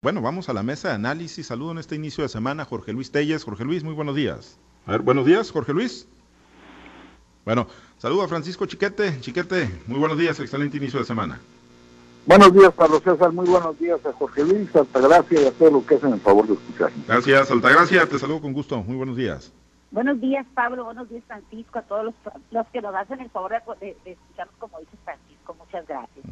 Bueno, vamos a la mesa de análisis. Saludo en este inicio de semana Jorge Luis Telles. Jorge Luis, muy buenos días. A ver, buenos días, Jorge Luis. Bueno, saludo a Francisco Chiquete. Chiquete, muy buenos días, excelente inicio de semana. Buenos días, Pablo César. Muy buenos días a Jorge Luis, Altagracia y a todos los que hacen el favor de escuchar. Gracias, Altagracia. Te saludo con gusto. Muy buenos días. Buenos días, Pablo. Buenos días, Francisco. A todos los, que nos hacen el favor de, de escucharnos, como dice Francisco. Muchas gracias.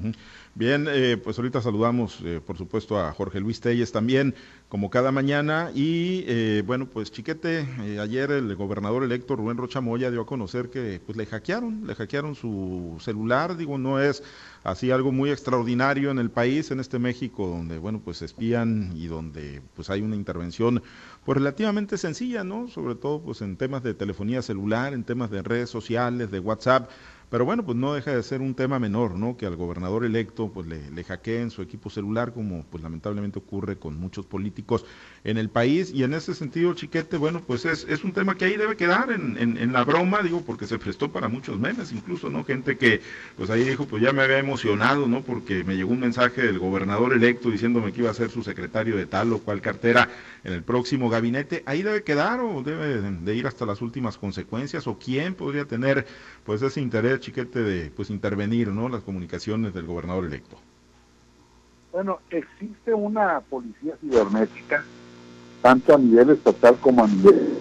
Bien, eh, pues ahorita saludamos, eh, por supuesto, a Jorge Luis Telles también, como cada mañana. Y eh, bueno, pues Chiquete, ayer el gobernador electo Rubén Rocha Moya dio a conocer que pues le hackearon, le hackearon su celular. Digo, no es así algo muy extraordinario en el país, en este México, donde bueno, pues espían y donde pues hay una intervención pues relativamente sencilla, ¿no? Sobre todo pues en temas de telefonía celular, en temas de redes sociales, de WhatsApp. Pero bueno, pues no deja de ser un tema menor, ¿no? Que al gobernador electo pues le, le hackeen su equipo celular, como pues lamentablemente ocurre con muchos políticos en el país. Y en ese sentido, Chiquete, bueno, pues es, es un tema que ahí debe quedar en, en, la broma, digo, porque se prestó para muchos memes, incluso, ¿no? Gente que pues ahí dijo, pues ya me había emocionado, ¿no? Porque me llegó un mensaje del gobernador electo diciéndome que iba a ser su secretario de tal o cual cartera en el próximo gabinete. Ahí debe quedar o debe de ir hasta las últimas consecuencias o quién podría tener pues ese interés chiquete de pues intervenir, ¿no? Las comunicaciones del gobernador electo. Bueno, existe una policía cibernética, tanto a nivel estatal como a nivel...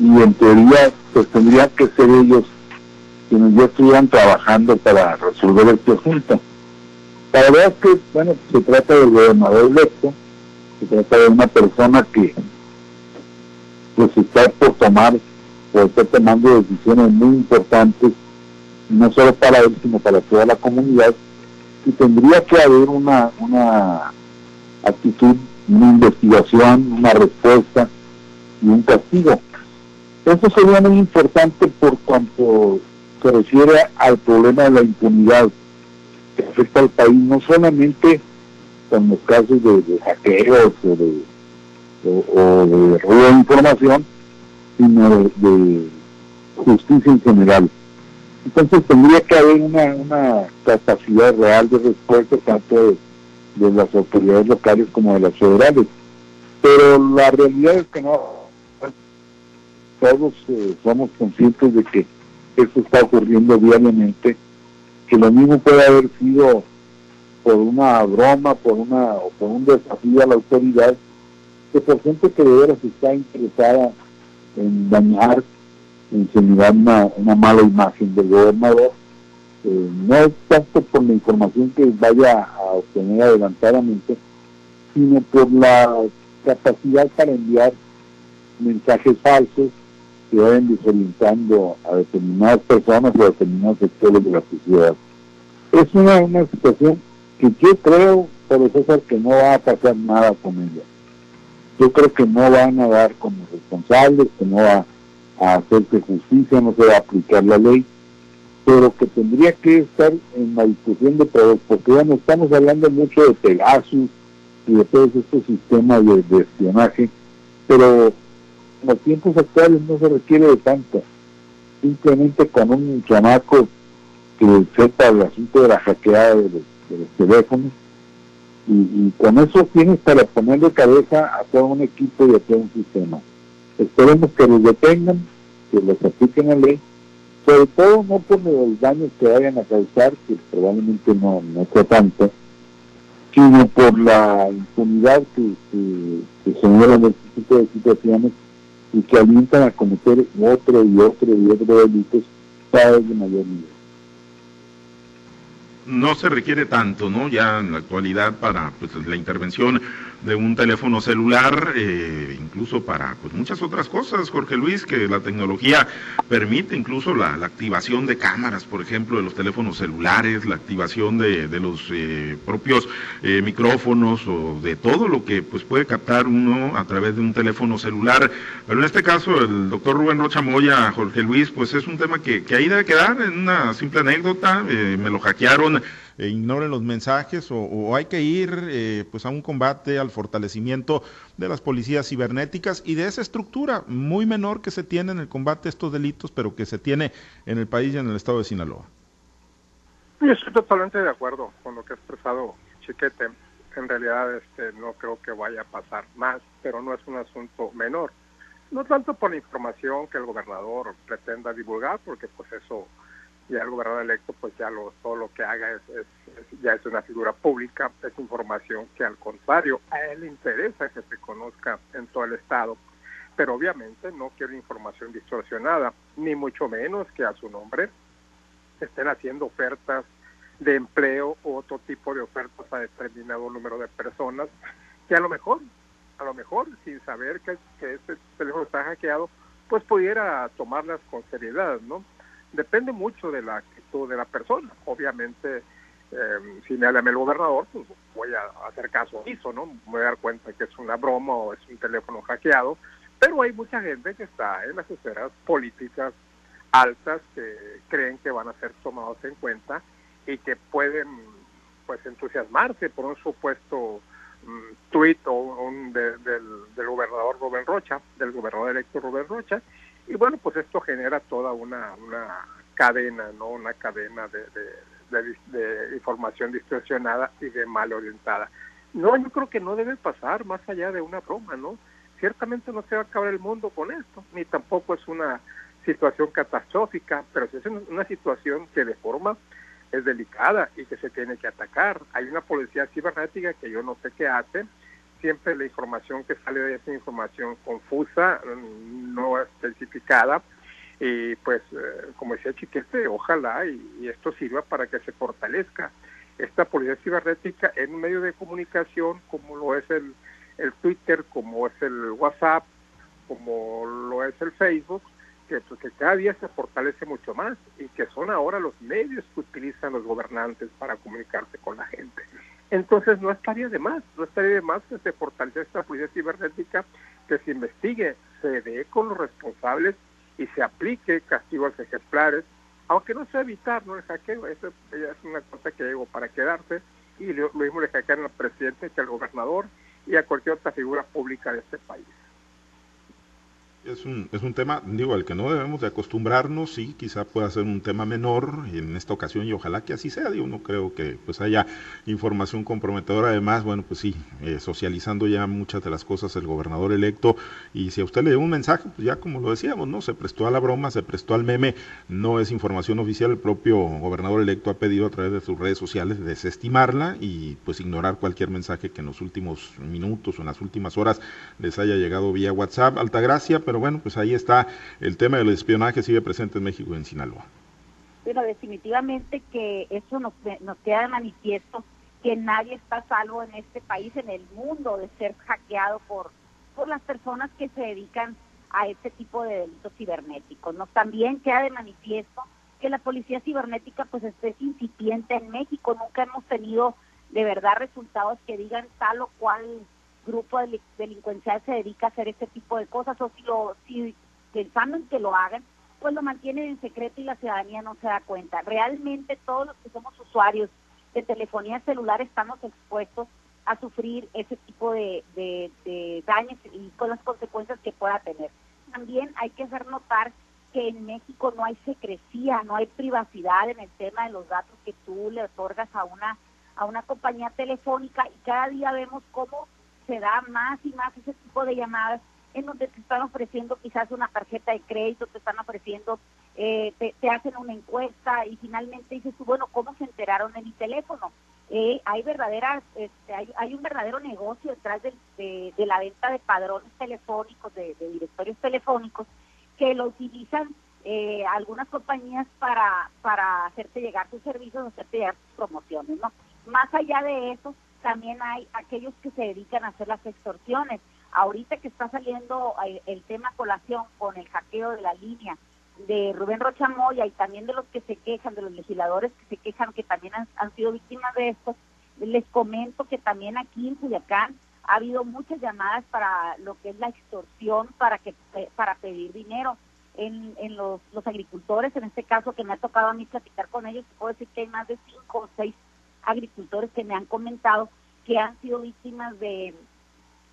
Y en teoría, pues tendrían que ser ellos quienes ya estuvieran trabajando para resolver este asunto. La verdad es que, bueno, se trata del gobernador electo, se trata de una persona que pues está por tomar por estar tomando decisiones muy importantes, no solo para él, sino para toda la comunidad, y tendría que haber una, una actitud, una investigación, una respuesta y un castigo. Eso sería muy importante por cuanto se refiere al problema de la impunidad que afecta al país, no solamente con los casos de, hackeos o de, o de de información, sino de, justicia en general. Entonces tendría que haber una, una capacidad real de respuesta tanto de, las autoridades locales como de las federales. Pero la realidad es que no, todos eh, somos conscientes de que esto está ocurriendo diariamente, que lo mismo puede haber sido por una broma, por una o por un desafío a la autoridad, que por gente que de veras está interesada en dañar, en generar una, una mala imagen del gobernador. Eh, no es tanto por la información que vaya a obtener adelantadamente, sino por la capacidad para enviar mensajes falsos que vayan desorientando a determinadas personas o a determinados sectores de la sociedad. Es una, una situación que yo creo, por eso que no va a pasar nada con ella yo creo que no van a dar como responsables, que no va a hacerse justicia, no se va a aplicar la ley, pero que tendría que estar en la discusión de todos, porque ya no estamos hablando mucho de Pegasus y de todos estos sistemas de, espionaje, pero en los tiempos actuales no se requiere de tanto. Simplemente con un chamaco que sepa el asunto de la hackeada de los teléfonos, y, con eso tienes para ponerle cabeza a todo un equipo y a todo un sistema. Esperemos que los detengan, que los apliquen a ley, sobre todo no por los daños que vayan a causar, que probablemente no, no sea tanto, sino por la impunidad que, que, generan este tipo de situaciones y que alientan a cometer otro y otro y otro delitos cada vez de mayor nivel no se requiere tanto, ¿no? Ya en la actualidad para pues, la intervención de un teléfono celular, eh, incluso para pues, muchas otras cosas, Jorge Luis, que la tecnología permite incluso la, activación de cámaras, por ejemplo, de los teléfonos celulares, la activación de, los eh, propios eh, micrófonos o de todo lo que pues, puede captar uno a través de un teléfono celular. Pero en este caso, el doctor Rubén Rocha Moya, Jorge Luis, pues es un tema que, que ahí debe quedar en una simple anécdota, me lo hackearon e ignoren los mensajes o, hay que ir eh, pues a un combate, al fortalecimiento de las policías cibernéticas y de esa estructura muy menor que se tiene en el combate a estos delitos, pero que se tiene en el país y en el estado de Sinaloa. Yo estoy totalmente de acuerdo con lo que ha expresado Chiquete. en realidad este, no creo que vaya a pasar más, pero no es un asunto menor. No tanto por la información que el gobernador pretenda divulgar, porque pues eso ya el gobernador electo pues ya lo, todo lo que haga es, ya es una figura pública, es información que al contrario a él le interesa que se conozca en todo el estado, pero obviamente no quiere información distorsionada, ni mucho menos que a su nombre estén haciendo ofertas de empleo u otro tipo de ofertas a determinado número de personas que a lo mejor, a lo mejor sin saber que, que este teléfono está hackeado, pues pudiera tomarlas con seriedad, ¿no? Depende mucho de la actitud de la persona. Obviamente, em, si me habla el gobernador, pues voy a hacer caso omiso, ¿no? Me voy a dar cuenta que es una broma o es un teléfono hackeado, pero hay mucha gente que está en las esferas políticas altas que creen que van a ser tomados en cuenta y que pueden pues entusiasmarse por un supuesto um, tuit o un del, del gobernador Rubén Rocha, del gobernador electo Rubén Rocha, y bueno, pues esto genera toda una, una cadena, ¿no? Una cadena de, de, información distorsionada y de mal orientada. No, yo creo que no debe pasar más allá de una broma, ¿no? Ciertamente no se va a acabar el mundo con esto, ni tampoco es una situación catastrófica, pero si es una situación que de forma es delicada y que se tiene que atacar. Hay una policía cibernética que yo no sé qué hace, siempre la información que sale de esa información confusa, no especificada, y pues eh, como decía Chiquete, ojalá y, esto sirva para que se fortalezca esta policía cibernética en un medio de comunicación como lo es el, el Twitter, como es el WhatsApp, como lo es el Facebook, que, pues, que cada día se fortalece mucho más y que son ahora los medios que utilizan los gobernantes para comunicarse con la gente. Entonces no estaría de más, no estaría de más que se fortalezca esta policía cibernética, que se investigue, se dé con los responsables y se aplique castigos ejemplares, aunque no sea evitar ¿no? el hackeo, eso es una cosa que llegó para quedarse, y lo, mismo le hackearon al presidente que al gobernador y a cualquier otra figura pública de este país. Es un, es un tema, digo, al que no debemos de acostumbrarnos, sí, quizá pueda ser un tema menor en esta ocasión y ojalá que así sea, digo, no creo que pues haya información comprometedora, además, bueno, pues sí, eh, socializando ya muchas de las cosas el gobernador electo y si a usted le dio un mensaje, pues ya como lo decíamos, ¿no? Se prestó a la broma, se prestó al meme, no es información oficial, el propio gobernador electo ha pedido a través de sus redes sociales desestimarla y pues ignorar cualquier mensaje que en los últimos minutos o en las últimas horas les haya llegado vía WhatsApp. Altagracia, pero bueno, pues ahí está el tema del espionaje, sigue presente en México en Sinaloa. Pero definitivamente que eso nos, nos queda de manifiesto que nadie está salvo en este país, en el mundo, de ser hackeado por, por las personas que se dedican a este tipo de delitos cibernéticos. ¿no? También queda de manifiesto que la policía cibernética pues es incipiente en México, nunca hemos tenido de verdad resultados que digan tal o cual grupo delincuencial se dedica a hacer este tipo de cosas o si lo si pensando en que lo hagan pues lo mantienen en secreto y la ciudadanía no se da cuenta. Realmente todos los que somos usuarios de telefonía celular estamos expuestos a sufrir ese tipo de, de, daños y con las consecuencias que pueda tener. También hay que hacer notar que en México no hay secrecía, no hay privacidad en el tema de los datos que tú le otorgas a una a una compañía telefónica y cada día vemos cómo se da más y más ese tipo de llamadas en donde te están ofreciendo quizás una tarjeta de crédito, te están ofreciendo, eh, te, hacen una encuesta y finalmente dices tú, bueno, ¿cómo se enteraron de mi teléfono? Eh, hay verdaderas, este, hay, un verdadero negocio detrás de, de, la venta de padrones telefónicos, de, directorios telefónicos, que lo utilizan eh, algunas compañías para, para hacerte llegar tus servicios, hacerte llegar tus promociones, ¿no? Más allá de eso, también hay aquellos que se dedican a hacer las extorsiones. Ahorita que está saliendo eh, el tema colación con el hackeo de la línea de Rubén Rocha Moya y también de los que se quejan, de los legisladores que se quejan que también han, sido víctimas de esto, les comento que también aquí en Culiacán ha habido muchas llamadas para lo que es la extorsión para que eh, para pedir dinero en, en los, los agricultores, en este caso que me ha tocado a mí platicar con ellos, puedo decir que hay más de cinco o seis agricultores que me han comentado que han sido víctimas de,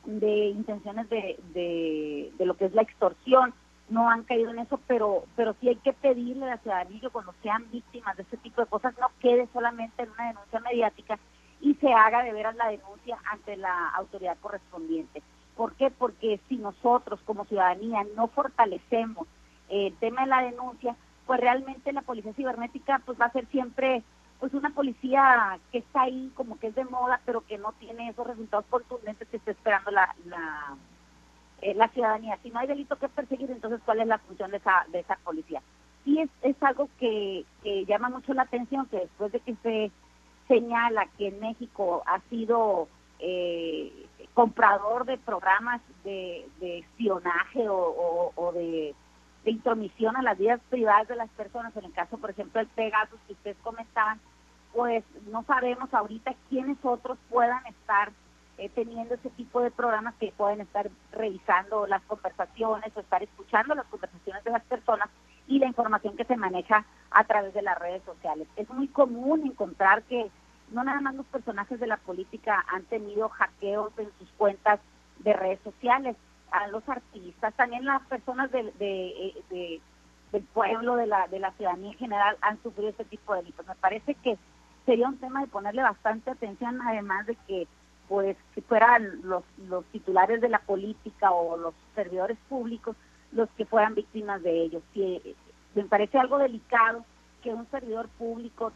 de intenciones de, de, lo que es la extorsión, no han caído en eso, pero pero sí hay que pedirle a la ciudadanía cuando sean víctimas de este tipo de cosas no quede solamente en una denuncia mediática y se haga de veras la denuncia ante la autoridad correspondiente. ¿Por qué? Porque si nosotros como ciudadanía no fortalecemos el tema de la denuncia, pues realmente la policía cibernética pues va a ser siempre pues una policía que está ahí como que es de moda, pero que no tiene esos resultados contundentes que está esperando la, la, eh, ciudadanía. Si no hay delito que perseguir, entonces ¿cuál es la función de esa, de esa policía? Sí es, es algo que, que llama mucho la atención, que después de que se señala que en México ha sido eh, comprador de programas de, espionaje o, de, de, intromisión a las vidas privadas de las personas, en el caso, por ejemplo, el Pegasus que ustedes comentaban, pues no sabemos ahorita quiénes otros puedan estar eh, teniendo ese tipo de programas que pueden estar revisando las conversaciones o estar escuchando las conversaciones de las personas y la información que se maneja a través de las redes sociales. Es muy común encontrar que no nada más los personajes de la política han tenido hackeos en sus cuentas de redes sociales, a los artistas, también las personas de, de, del pueblo, de la, de la ciudadanía en general han sufrido este tipo de delitos. Me parece que sería un tema de ponerle bastante atención, además de que pues si fueran los, los titulares de la política o los servidores públicos los que fueran víctimas de ellos. Si, me parece algo delicado que un servidor público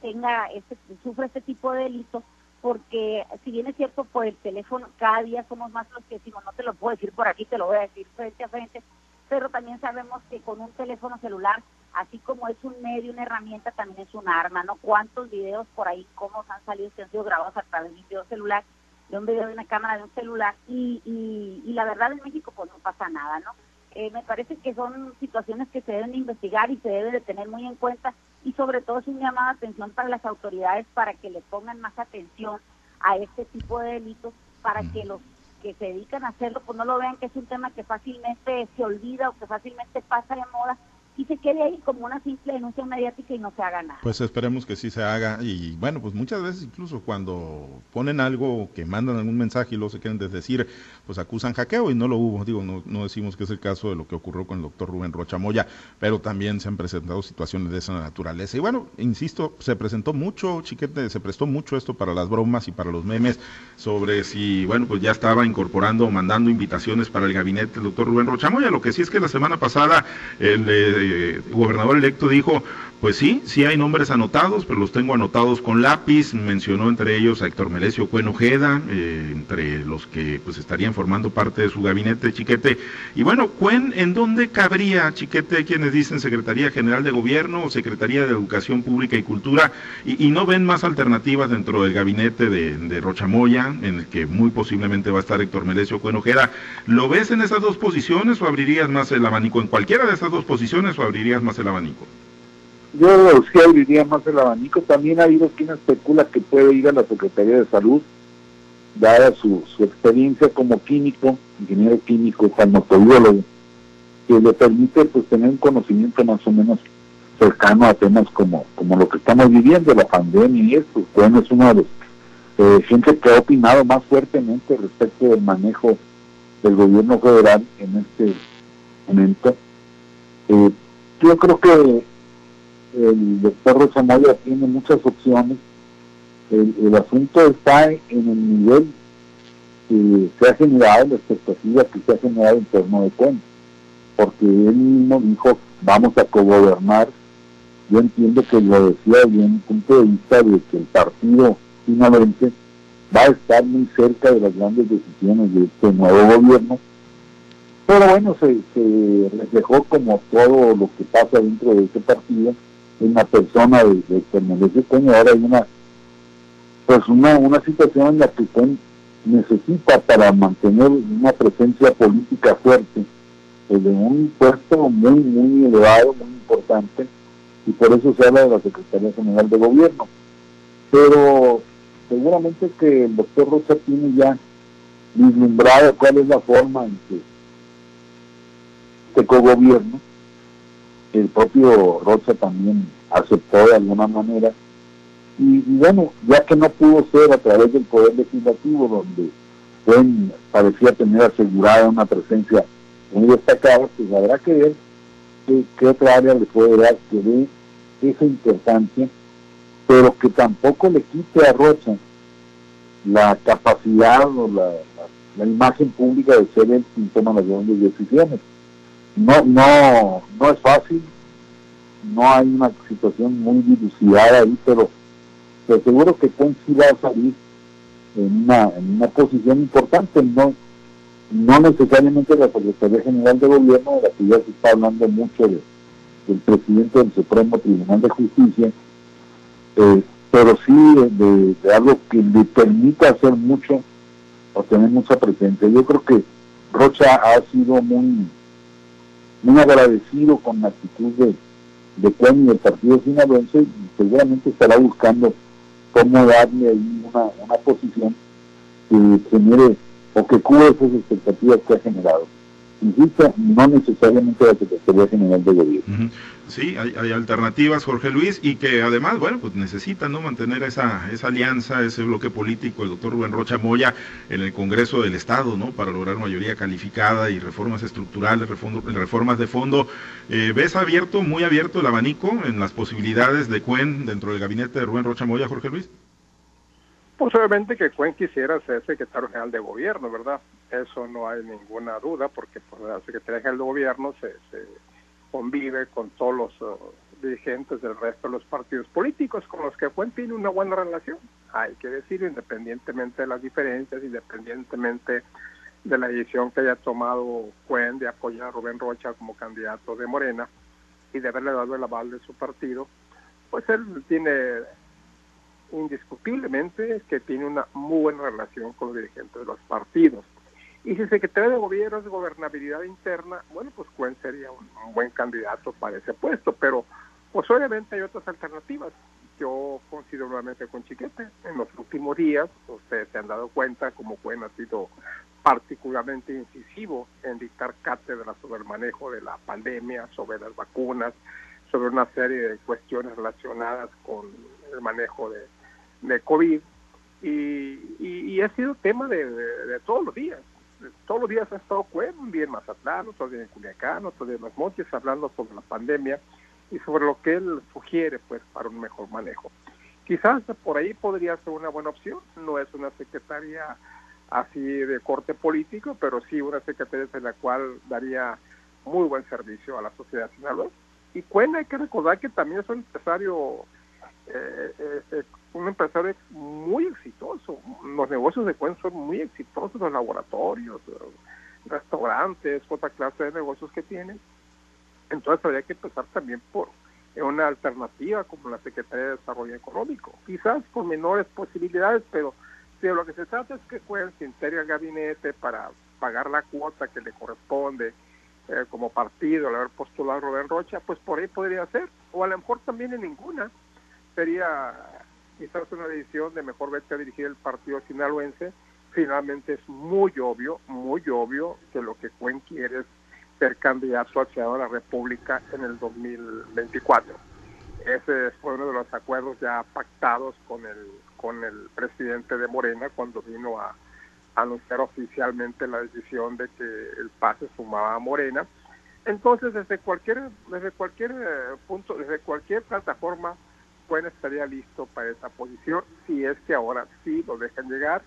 tenga este, sufre este tipo de delitos, porque si bien es cierto por el teléfono, cada día somos más los que decimos, no te lo puedo decir por aquí, te lo voy a decir frente a frente, pero también sabemos que con un teléfono celular, así como es un medio, una herramienta, también es un arma, ¿no? ¿Cuántos videos por ahí, cómo han salido, que han sido grabados a través de un video celular, de un video de una cámara de un celular? Y, y, y la verdad en México pues no pasa nada, ¿no? Eh, me parece que son situaciones que se deben investigar y se debe de tener muy en cuenta y sobre todo es un llamado de atención para las autoridades para que le pongan más atención a este tipo de delitos para que los que se dedican a hacerlo pues no lo vean que es un tema que fácilmente se olvida o que fácilmente pasa de moda y se quede ahí como una simple denuncia mediática y no se haga nada. Pues esperemos que sí se haga y bueno, pues muchas veces incluso cuando ponen algo, que mandan algún mensaje y luego se quieren decir, pues acusan hackeo y no lo hubo, digo, no, no decimos que es el caso de lo que ocurrió con el doctor Rubén Rocha Moya, pero también se han presentado situaciones de esa naturaleza. Y bueno, insisto, se presentó mucho, chiquete, se prestó mucho esto para las bromas y para los memes sobre si, bueno, pues ya estaba incorporando o mandando invitaciones para el gabinete del doctor Rubén Rocha Moya, lo que sí es que la semana pasada el... Eh, gobernador electo dijo, pues sí, sí hay nombres anotados, pero los tengo anotados con lápiz. Mencionó entre ellos a Héctor Melesio Cuenojeda, eh, entre los que pues estarían formando parte de su gabinete, Chiquete. Y bueno, Cuen, ¿en dónde cabría, Chiquete, quienes dicen Secretaría General de Gobierno o Secretaría de Educación Pública y Cultura? Y, no ven más alternativas dentro del gabinete de, de, Rochamoya, en el que muy posiblemente va a estar Héctor Melesio Cuenojeda. ¿Lo ves en esas dos posiciones o abrirías más el abanico? ¿En cualquiera de esas dos posiciones o abrirías más el abanico? Yo sí abriría más el abanico. También ha habido quien especula que puede ir a la Secretaría de Salud, dada su, su experiencia como químico, ingeniero químico, farmacobiólogo, que le permite pues tener un conocimiento más o menos cercano a temas como, como lo que estamos viviendo, la pandemia y esto. Bueno, es uno de los eh, gente que ha opinado más fuertemente respecto del manejo del gobierno federal en este momento. Eh, yo creo que el doctor Rocha Moya tiene muchas opciones. El, asunto está en el nivel que se ha generado, la expectativa que se ha generado en torno de cuenta porque él mismo dijo, vamos a cogobernar. Yo entiendo que lo decía desde un punto de vista de que el partido finalmente va a estar muy cerca de las grandes decisiones de este nuevo gobierno. Pero bueno, se, se reflejó como todo lo que pasa dentro de este partido una persona de, de que Coño, ahora hay una pues una, una situación en la que usted necesita para mantener una presencia política fuerte pues, de un puesto muy muy elevado, muy importante y por eso se habla de la Secretaría General de Gobierno. Pero seguramente que el doctor Rocha tiene ya vislumbrado cuál es la forma en que este cogobierno el propio Rocha también aceptó de alguna manera. Y, bueno, ya que no pudo ser a través del Poder Legislativo, donde parecía tener asegurada una presencia muy destacada, pues habrá que ver qué, otra área le puede dar que dé esa importancia, pero que tampoco le quite a Rocha la capacidad o la, la, imagen pública de ser el quien toma las grandes decisiones. No, no, no es fácil, no hay una situación muy dilucidada ahí, pero, pero seguro que Cuen sí va a salir en una, en una posición importante, no, no necesariamente la Secretaría General de Gobierno, de la que ya se está hablando mucho de, del presidente del Supremo Tribunal de Justicia, eh, pero sí de, algo que le permita hacer mucho o tener mucha presencia. Yo creo que Rocha ha sido muy, muy agradecido con la actitud de, de Cuen y del partido sinaloense y seguramente estará buscando cómo darle ahí una, una posición que genere o que cubra esas expectativas que ha generado insisto, no necesariamente la Secretaría General de Gobierno. Sí, hay, alternativas, Jorge Luis, y que además, bueno, pues necesitan ¿no? mantener esa, esa alianza, ese bloque político, el doctor Rubén Rocha Moya, en el Congreso del Estado, ¿no? Para lograr mayoría calificada y reformas estructurales, reformas de fondo. Eh, ¿Ves abierto, muy abierto el abanico en las posibilidades de CUEN dentro del gabinete de Rubén Rocha Moya, Jorge Luis? Pues obviamente que Cuen quisiera ser secretario general de gobierno, ¿verdad? Eso no hay ninguna duda, porque pues, la Secretaría General de Gobierno se, convive con todos los uh, dirigentes del resto de los partidos políticos con los que Cuen tiene una buena relación. Hay que decir, independientemente de las diferencias, independientemente de la decisión que haya tomado Cuen de apoyar a Rubén Rocha como candidato de Morena y de haberle dado el aval de su partido, pues él tiene indiscutiblemente que tiene una muy buena relación con los dirigentes de los partidos. Y si el secretario de gobierno es de gobernabilidad interna, bueno, pues Cuen sería un, buen candidato para ese puesto, pero pues obviamente hay otras alternativas. Yo considero nuevamente con Chiquete. En los últimos días, ustedes se han dado cuenta como Cuen ha sido particularmente incisivo en dictar cátedra sobre el manejo de la pandemia, sobre las vacunas, sobre una serie de cuestiones relacionadas con el manejo de de COVID y, y, ha sido tema de, todos los días. Todos los días ha estado un día en Mazatlán, otro día en Culiacán, otro día en Los Montes, hablando sobre la pandemia y sobre lo que él sugiere pues para un mejor manejo. Quizás por ahí podría ser una buena opción, no es una secretaria así de corte político, pero sí una secretaria en la cual daría muy buen servicio a la sociedad sinaloense. Y Cuen hay que recordar que también es un empresario eh, eh, eh, un empresario muy exitoso. Los negocios de Cuen son muy exitosos, los laboratorios, restaurantes, otra clase de negocios que tienen. Entonces habría que empezar también por una alternativa como la Secretaría de Desarrollo Económico, quizás con menores posibilidades, pero si de lo que se trata es que Cuen se integre al gabinete para pagar la cuota que le corresponde eh, como partido al haber postulado a Rubén Rocha, pues por ahí podría ser, o a lo mejor también en ninguna. Sería quizás una decisión de mejor verte a dirigir el partido sinaloense, finalmente es muy obvio, muy obvio que lo que Cuen quiere es ser candidato al Senado de la República en el 2024. Ese fue uno de los acuerdos ya pactados con el con el presidente de Morena cuando vino a, anunciar oficialmente la decisión de que el pase sumaba a Morena. Entonces, desde cualquier desde cualquier eh, punto, desde cualquier plataforma Estaría listo para esa posición si es que ahora sí lo dejan llegar,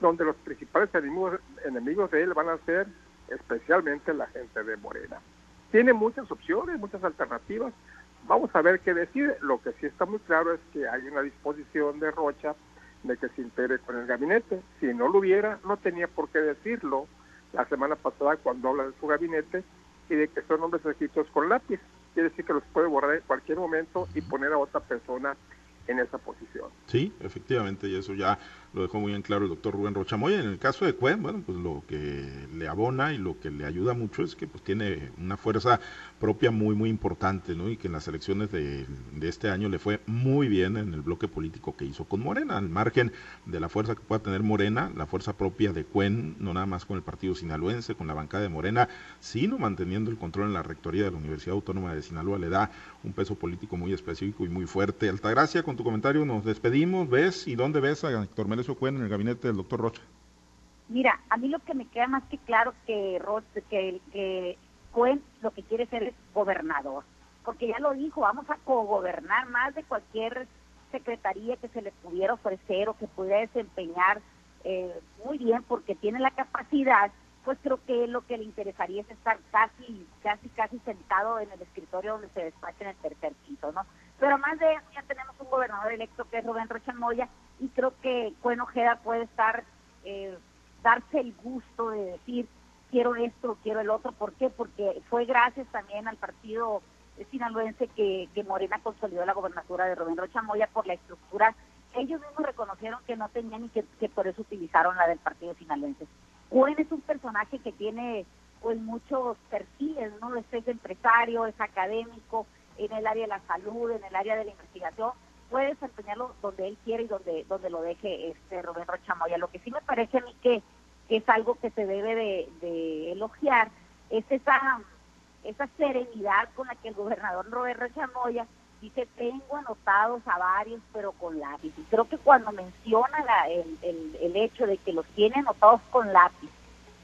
donde los principales enemigos, enemigos de él van a ser especialmente la gente de Morena. Tiene muchas opciones, muchas alternativas. Vamos a ver qué decide. Lo que sí está muy claro es que hay una disposición de Rocha de que se integre con el gabinete. Si no lo hubiera, no tenía por qué decirlo la semana pasada cuando habla de su gabinete y de que son hombres escritos con lápiz quiere decir que los puede borrar en cualquier momento y poner a otra persona en esa posición. Sí, efectivamente, y eso ya lo dejó muy bien claro el doctor Rubén Rochamoya. En el caso de Cuen, bueno, pues lo que le abona y lo que le ayuda mucho es que pues tiene una fuerza propia muy, muy importante, ¿no? Y que en las elecciones de, este año le fue muy bien en el bloque político que hizo con Morena, al margen de la fuerza que pueda tener Morena, la fuerza propia de Cuen, no nada más con el partido sinaloense, con la bancada de Morena, sino manteniendo el control en la rectoría de la Universidad Autónoma de Sinaloa, le da un peso político muy específico y muy fuerte. Altagracia, con tu comentario nos despedimos, ¿ves y dónde ves a Héctor Merezo Cuen en el gabinete del doctor Rocha? Mira, a mí lo que me queda más que claro que Rocha, que, que Cuen lo que quiere ser es gobernador, porque ya lo dijo, vamos a cogobernar más de cualquier secretaría que se le pudiera ofrecer o que pudiera desempeñar eh, muy bien porque tiene la capacidad, pues creo que lo que le interesaría es estar casi, casi, casi sentado en el escritorio donde se despacha en el tercer piso, ¿no? Pero más de eso ya tenemos un gobernador electo que es Rubén Rocha Moya y creo que Cuen Ojeda puede estar, eh, darse el gusto de decir quiero esto, quiero el otro, ¿por qué? Porque fue gracias también al partido sinaloense que, que Morena consolidó la gobernatura de Rubén Rocha Moya por la estructura ellos mismos reconocieron que no tenían y que, por eso utilizaron la del partido sinaloense. Cuen es un personaje que tiene pues muchos perfiles, ¿no? Este es empresario, es académico, en el área de la salud, en el área de la investigación, puede desempeñarlo donde él quiere y donde, donde lo deje este Rubén Rochamoya. Lo que sí me parece a mí que, es algo que se debe de, elogiar es esa, esa serenidad con la que el gobernador Rubén Rochamoya dice, tengo anotados a varios, pero con lápiz. Y creo que cuando menciona el, el, hecho de que los tiene anotados con lápiz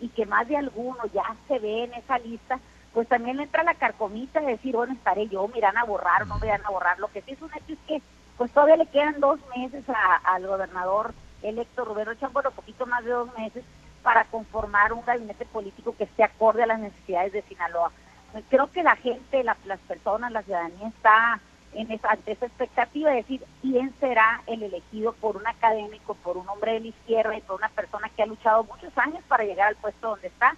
y que más de alguno ya se ve en esa lista, pues también entra la carcomita de decir, bueno, estaré yo, miran a borrar o no me a borrar. Lo que sí es un hecho es que pues todavía le quedan dos meses al gobernador electo Roberto Rocha, bueno, poquito más de dos meses, para conformar un gabinete político que esté acorde a las necesidades de Sinaloa. Pues creo que la gente, las personas, la ciudadanía está en esa, ante esa expectativa de decir quién será el elegido por un académico, por un hombre de la izquierda y por una persona que ha luchado muchos años para llegar al puesto donde está.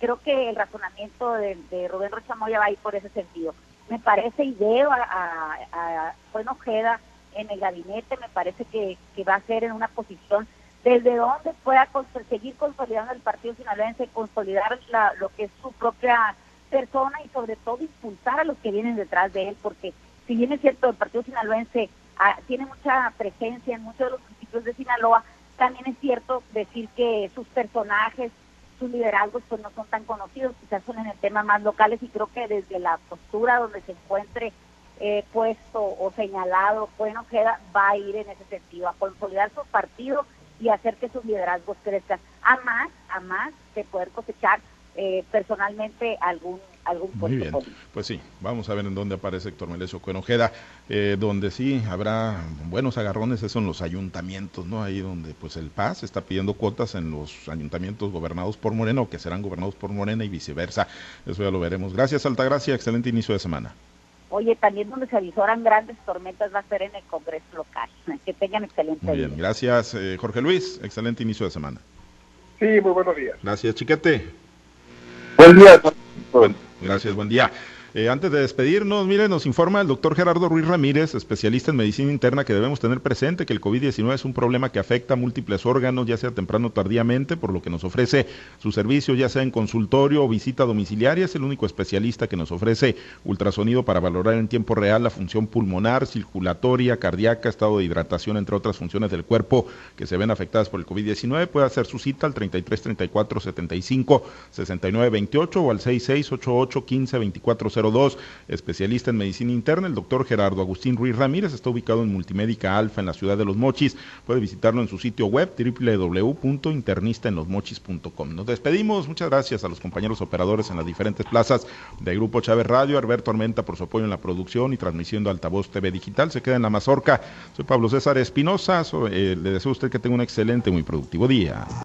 Creo que el razonamiento de, de Rubén Rochamoya va a ir por ese sentido. Me parece y veo a, a, a Ojeda en el gabinete, me parece que, que va a ser en una posición desde donde pueda seguir consolidando el partido sinaloense, consolidar la, lo que es su propia persona y sobre todo impulsar a los que vienen detrás de él, porque si bien es cierto, el Partido Sinaloense ah, tiene mucha presencia en muchos de los municipios de Sinaloa, también es cierto decir que sus personajes, sus liderazgos, pues no son tan conocidos, quizás son en el tema más locales y creo que desde la postura donde se encuentre eh, puesto o señalado, bueno, queda, va a ir en ese sentido, a consolidar su partido y hacer que sus liderazgos crezcan, a más, a más de poder cosechar eh, personalmente algún algún Muy bien, pues sí, vamos a ver en dónde aparece Héctor Melesio Cuenojeda, eh, donde sí habrá buenos agarrones, eso en los ayuntamientos, ¿no? Ahí donde pues el PAS está pidiendo cuotas en los ayuntamientos gobernados por Morena o que serán gobernados por Morena y viceversa. Eso ya lo veremos. Gracias, Altagracia, excelente inicio de semana. Oye, también donde se avisoran grandes tormentas va a ser en el Congreso local. Que tengan excelente Muy bien, gracias, eh, Jorge Luis, excelente inicio de semana. Sí, muy buenos días. Gracias, Chiquete. Buen día. Gracias, buen día. Eh, antes de despedirnos, mire, nos informa el doctor Gerardo Ruiz Ramírez, especialista en medicina interna, que debemos tener presente que el COVID-19 es un problema que afecta a múltiples órganos, ya sea temprano o tardíamente, por lo que nos ofrece su servicio, ya sea en consultorio o visita domiciliaria. Es el único especialista que nos ofrece ultrasonido para valorar en tiempo real la función pulmonar, circulatoria, cardíaca, estado de hidratación, entre otras funciones del cuerpo que se ven afectadas por el COVID-19. Puede hacer su cita al 33 34 75 69 28 o al 66 88 15 24 02, especialista en medicina interna, el doctor Gerardo Agustín Ruiz Ramírez, está ubicado en Multimédica Alfa en la ciudad de Los Mochis. Puede visitarlo en su sitio web www.internistaenlosmochis.com. Nos despedimos, muchas gracias a los compañeros operadores en las diferentes plazas de Grupo Chávez Radio, Alberto Armenta por su apoyo en la producción y transmisión de Altavoz TV Digital. Se queda en la mazorca. Soy Pablo César Espinosa, eh, le deseo a usted que tenga un excelente, muy productivo día.